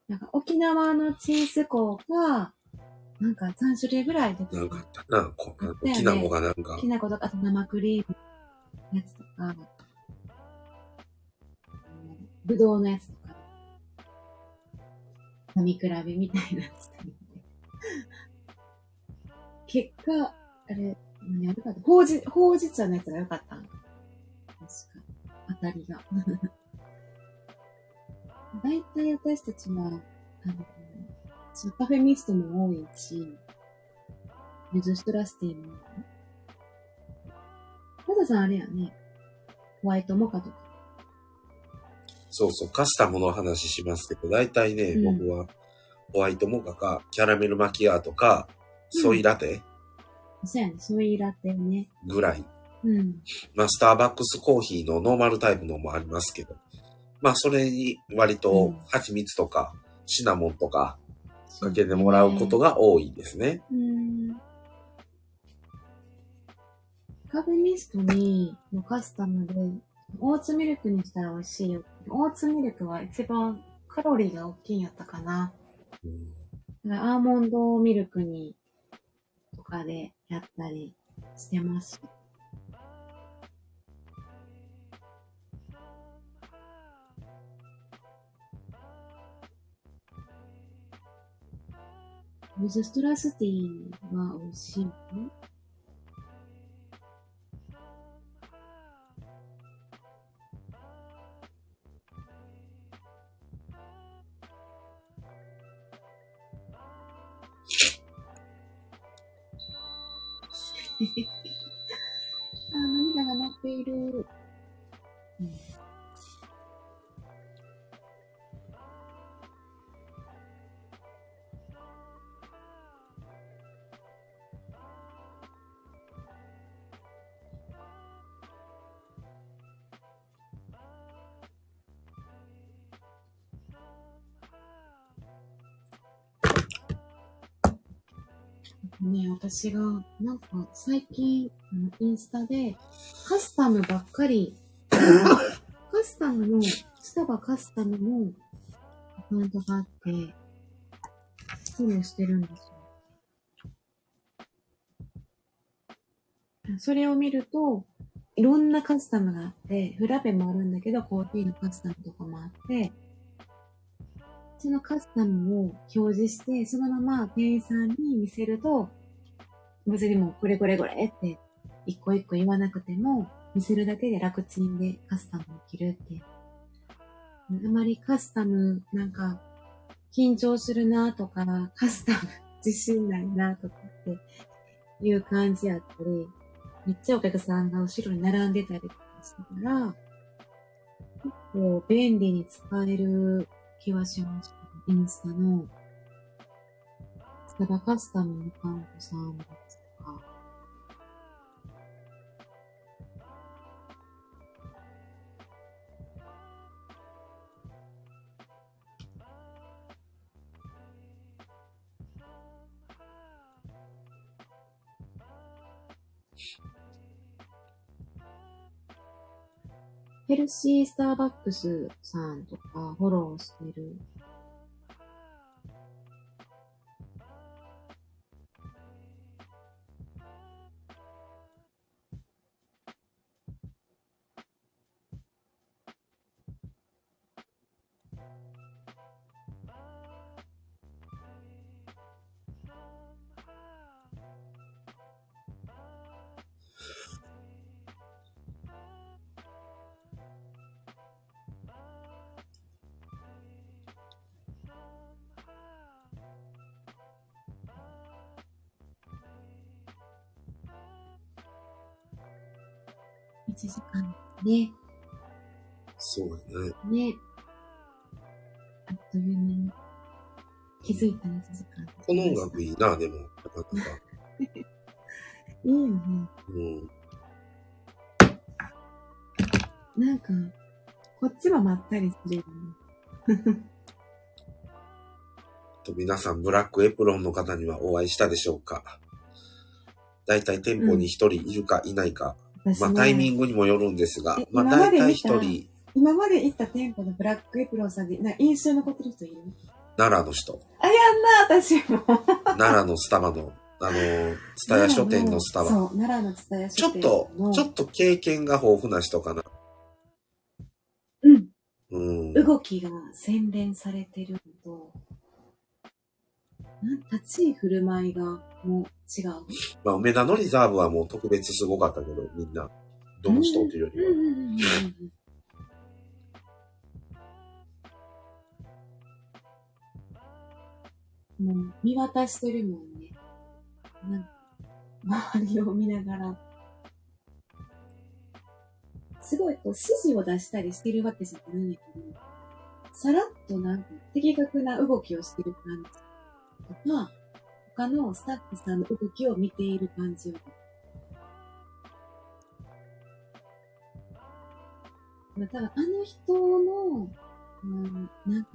なんか沖縄のチーズコーが、なんか3種類ぐらい出てなんかあったな、こねきなこがなんかき。な粉とか、あと生クリームのやつとか、ぶどうのやつとか、飲み比べみたいなやつとか 結果、あれ、何悪かったほうじ、ほうじ茶のやつが良かったん確か。当たりが。だいたい私たちは、あの、そのカフェミストも多いし、ユズシトラスティもまださんあれやね。ホワイトモカとか。そうそう、カスタムの話しますけど、大体ね、うん僕はホワイトモカか、キャラメルマキアートか、ソイラテそうやね。ソイラテね。ぐらい。うん。まあ、スターバックスコーヒーのノーマルタイプのもありますけど、まあ、それに割うとん蜂蜜とかシナモンとかかけてもらうことが多いですね。うん。カフェミストに、のカスタムで、オーツミルクにしたら美味しいよ。オーツミルクは一番カロリーが大きいんやったかな。アーモンドミルクに、とかでやったりしてます。ムズストラスティーは美味しいあ、涙が鳴っている。ね、私が、なんか最近、インスタで、カスタムばっかり、カスタムの、スタバカスタムのアカウントがあって、フォローしてるんですよ。それを見ると、いろんなカスタムがあって、フラペもあるんだけど、コーヒーのカスタムとかもあって、そのカスタムを表示して、そのまま店員さんに見せると、別にもうこれこれこれって一個一個言わなくても、見せるだけで楽ちんでカスタムできるって。あまりカスタムなんか緊張するなとか、カスタム自信ないなとかっていう感じやったり、めっちゃお客さんが後ろに並んでたりとかしたから、結構便利に使える気はします。インスタの、スタバカスタムのカントさんヘルシースターバックスさんとかフォローしてる。1時間ね。そうやね。ね。あっという間に気づいたら1時間。この音楽いいな、でも。なかなか。いいよね。うん。なんか、こっちはまったりするよね。と皆さん、ブラックエプロンの方にはお会いしたでしょうか？だいたい店舗に一人いるかいないか。私ねまあタイミングにもよるんですがえ、まあ今まだいたいで見た一人、今まで行った店舗のブラックエプロンさんで、な印象に残ってる人いる奈良の人。あ、やんな、私も。奈良のスタバの、あの、ツタヤ書店のスタバ。そう、奈良のツタヤち書店ょっとの。、ちょっと経験が豊富な人かな。うん。うん。動きが洗練されてるのと、立ち居振る舞いがもう違う。まあ、梅田のリザーブはもう特別すごかったけど、みんな、どの人っていうよりは。うんうんうんうんうんもう見渡してるもんね。なんか周りを見ながら。すごいこう指示を出したりしてるわけじゃないんやけど、さらっとなんか的確な動きをしてる感じとか、他のスタッフさんの動きを見ている感じをまあ、多分あの人の、うん、なんか、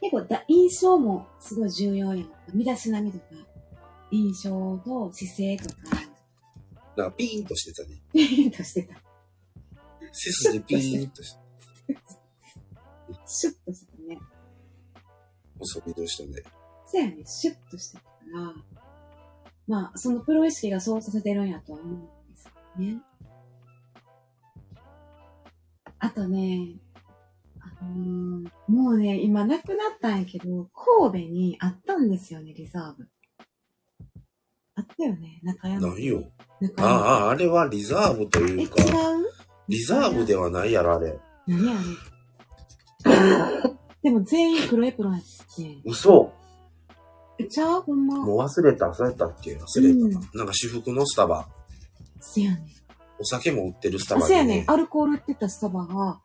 結構だ印象もすごい重要やんか。身だしなみとか、印象と姿勢とか、なんかピーンとしてたね。ピーンとしてた。背筋ピーンとして、シュッとしてたね。細身の人で。そうやね、シュッとしてたから、まあ、そのプロ意識がそうさせてるんやとは思うんですよね。あとね、あのーもうね、今なくなったんやけど、神戸にあったんですよね、リザーブ。あったよね、中山。ないよ。ああ、あれはリザーブとえ、違いうか、う？リザーブではないやろ、あれ。何あれ？でも全員黒エプロンやって、嘘え、ちゃうほんま。もう忘れた。そうやったっけ忘れた。うんなんか私服のスタバ。せやねん。お酒も売ってるスタあ、バでね、。せやねんアルコールってたスタバが、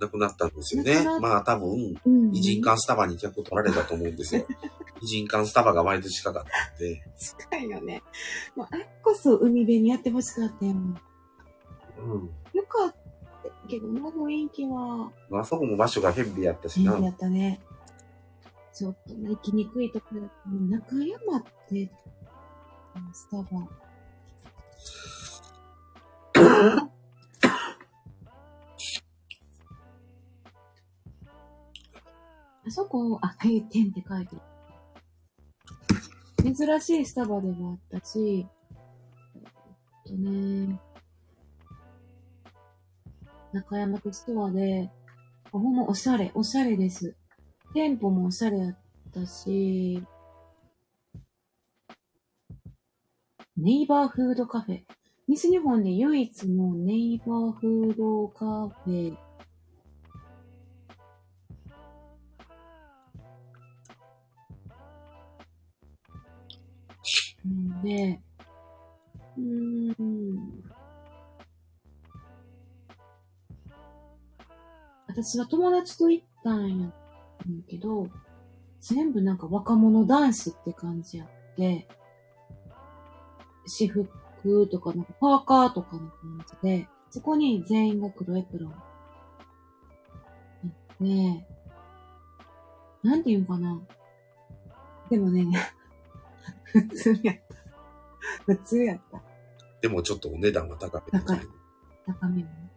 なくなったんですよねなくな。っまあ多分、うん。異人館スタバに客取られたと思うんですよ。異人館スタバが割と近かったんで。近いよね。もうあれこそ海辺にやってほしかったよ。うん。よかったけどな、雰囲気は。まあそこも場所がヘビーやったしな。変やったね。ちょっとね、行きにくいところだったね中山って、スタバ。あそこ、あ、閉店って書いてる。珍しいスタバでもあったし、えっとね、中山とストアで、ほんまおしゃれ、おしゃれです。店舗もおしゃれやったし、ネイバーフードカフェ。西日本で唯一のネイバーフードカフェ。うんで、うん。私は友達と行ったんやけど、全部なんか若者男子って感じやって、私服とかなんかパーカーとかの感じで、そこに全員が黒エプロン。ねえ。なんていうのかな。でもね、普通やった。普通やった。でもちょっとお値段が高め高い高めのね。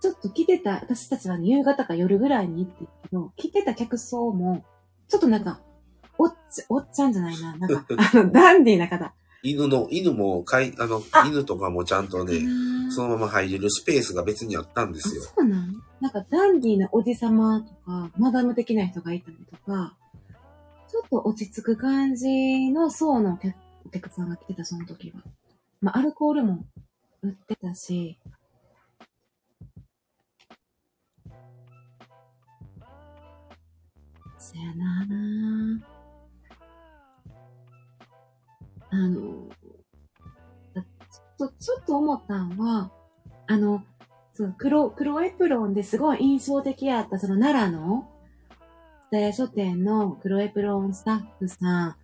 ちょっと来てた、私たちは夕方か夜ぐらいに行ってるけど、来てた客層も、ちょっとなんか、おっち、おっちゃんじゃないな。なんか、あの、ダンディーな方。犬の、犬もかい、あのあ、犬とかもちゃんとね、そのまま入れるスペースが別にあったんですよあ。そうなんなんかダンディーなおじさまとか、マダム的な人がいたりとか、ちょっと落ち着く感じの層のお客お客さんが来てた、その時は。まあ、アルコールも売ってたし、そやなぁ。あの、だちょっと、ちょっと思ったんは、あの、その黒、黒エプロンですごい印象的やった、その奈良の、蔦屋書店の黒エプロンスタッフさん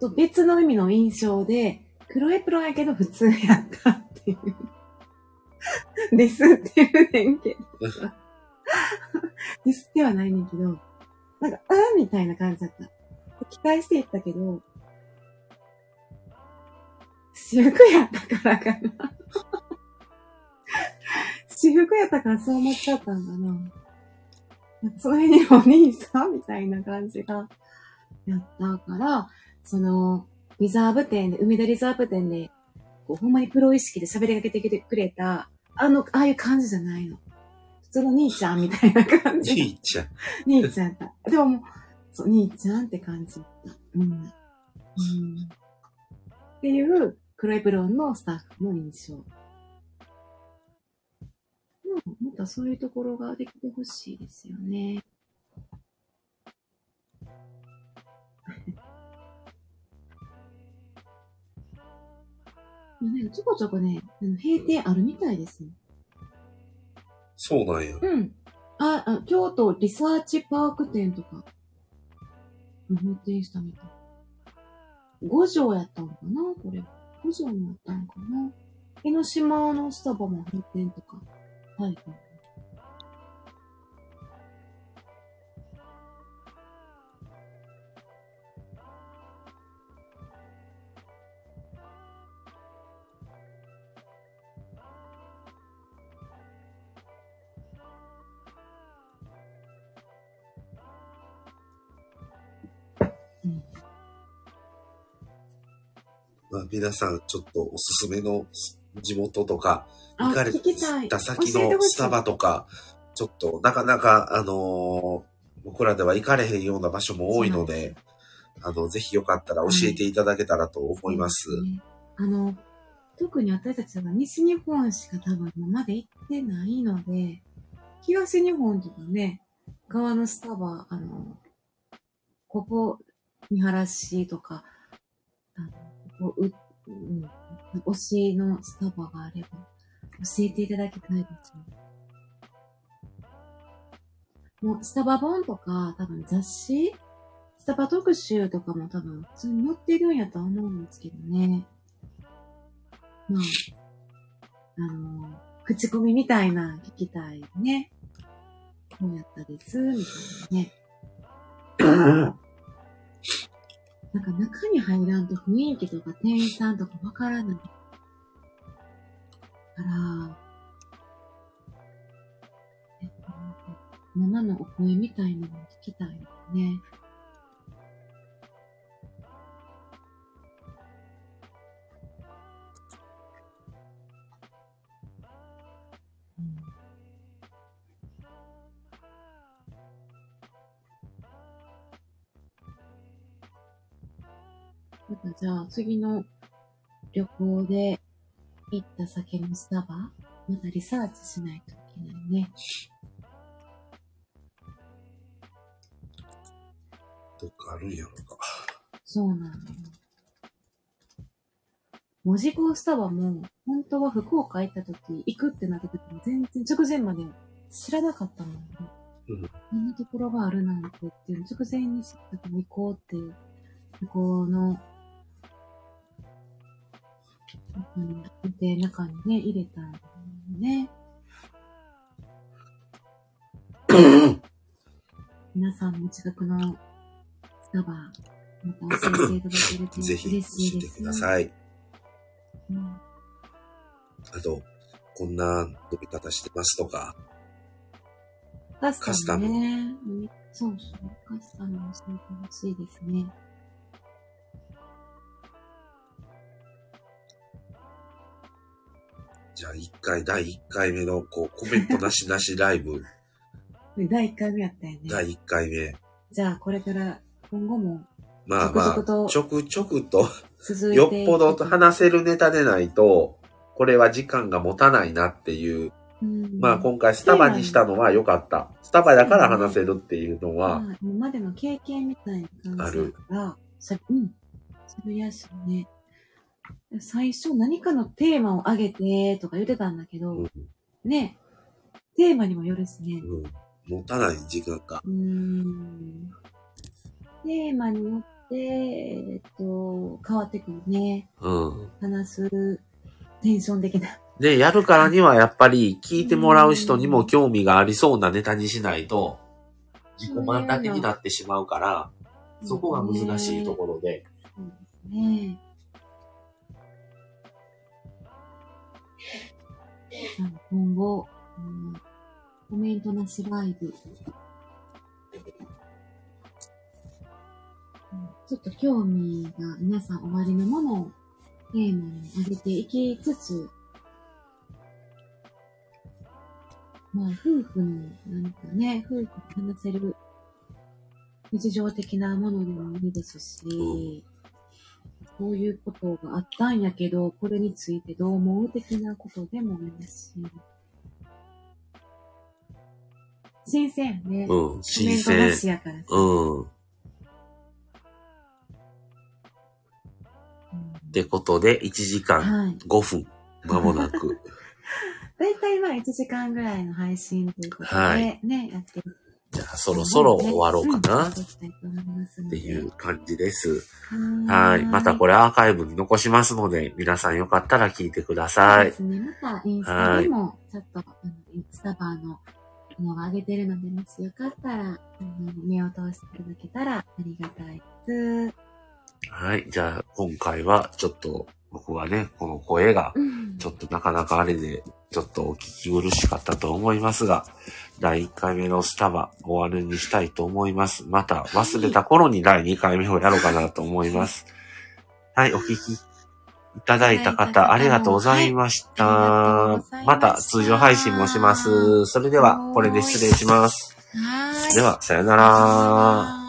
と別の意味の印象で、黒エプロンやけど普通やったっていう。ですって言うねんけど。ですってはないねんけど、なんか、あーみたいな感じだった。期待していったけど、私服やったからかな。私服やったからそう思っちゃったんかな。なんかその辺にお兄さんみたいな感じがやったから、その、リザーブ店で、梅田リザーブ店で、こう、ほんまにプロ意識で喋りかけてきてくれた、あの、ああいう感じじゃないの。普通の兄ちゃんみたいな感じ。じいちゃん。兄ちゃん。でももう、そう、兄ちゃんって感じ。うん。うん。っていう、黒いブロンのスタッフの印象。うん、またそういうところができてほしいですよね。ね、ちょこちょこね、閉店あるみたいですね。そうなんや。うん。あ、あ京都リサーチパーク店とか、運転したみたい。五条やったのかな？これ。五条もやったのかな？江ノ島のスタバも閉店とか。はい。皆さん、ちょっとおすすめの地元とか、あ行かれた先のスタバとか、ちょっと、なかなか、あのー僕らでは行かれへんような場所も多いので、あの、ぜひよかったら教えていただけたらと思います。ね。あの、特に私たちは西日本しか多分今まで行ってないので、東日本とかね、側のスタバ、あの、ここ見晴らしとか、あの、こう、う、うん、推しのスタバがあれば、教えていただきたいですね。もう、スタバ本とか、多分雑誌スタバ特集とかも多分普通に載ってるんやとは思うんですけどね。まあ、あの、口コミみたいな聞きたいね。こうやったです、みたいなね。なんか中に入らんと雰囲気とか店員さんとかわからない。から、えっと、生のお声みたいなのを聞きたいですね。またじゃあ次の旅行で行った先のスタバまたリサーチしないといけないね。どっかあるんやろか。そうなのよ。文字工スタバも、本当は福岡行った時、行くってなった時も全然直前まで知らなかったもんね。うんこんなところがあるなんてっていうの直前に知った行こうっていう、向こうの、うん、で、中にね、入れたんだよね。皆さんも近くのスタバ、また教えていただけるとぜひ嬉しい知ってです。ください。うんあと、こんな呼び方してますとか、カスタムカスタムそうそう。カスタムも教えてほしいですね。じゃあ一回、第1回目の、こう、コメントなしなしライブ、第1回目やったよね。第1回目。じゃあ、これから今後もまあまあ、ちょくちょくと、よっぽど話せるネタでないと、これは時間が持たないなっていう。うんまあ今回スタバにしたのは良かった。スタバだから話せるっていうのは、まあ今までの経験みたいな感じだから、それ、うん。それやしね。最初何かのテーマを挙げてとか言ってたんだけど、うんね、テーマにもよるしね。うん、持たない時間が。うーん。テーマによって、えっと、変わってくるね。うん。話すテンション的な。で、やるからにはやっぱり聞いてもらう人にも興味がありそうなネタにしないと、自己満だけになってしまうから、そこが難しいところで。そうですね。今後、うんコメントなしライブ。ちょっと興味が皆さんおありのものをテーマに上げていきつつ、まあ、夫婦の、なんかね、夫婦話せる日常的なものでもいいですし、こういうことがあったんやけど、これについてどう思う的なことでもいいし、新鮮やね。うん、コメ新ントな鮮。しやからさ。うん。っうんてことで、1時間はい。5分、まもなく。だいたいまあ1時間ぐらいの配信ということで、はいね、やってる。じゃあ、そろそろ終わろうかな、っていう感じです。ははい。またこれれアーカイブに残しますので、皆さんよかったら聞いてくださいで。すね。またインスタにも、ちょっと、あの、スタバーのものが上げてるので、もしよかったら、目を通していただけたらありがたいです。はい。じゃあ、今回はちょっと、僕はね、この声が、うんちょっとなかなかあれで、ちょっとお聞き苦しかったと思いますが、第1回目のスタバ終わるにしたいと思います。また忘れた頃に第2回目をやろうかなと思います。はい、お聞きいただいた方、ありがとうございました。はいましたまた通常配信もします。それでは、これで失礼します。では、さよなら。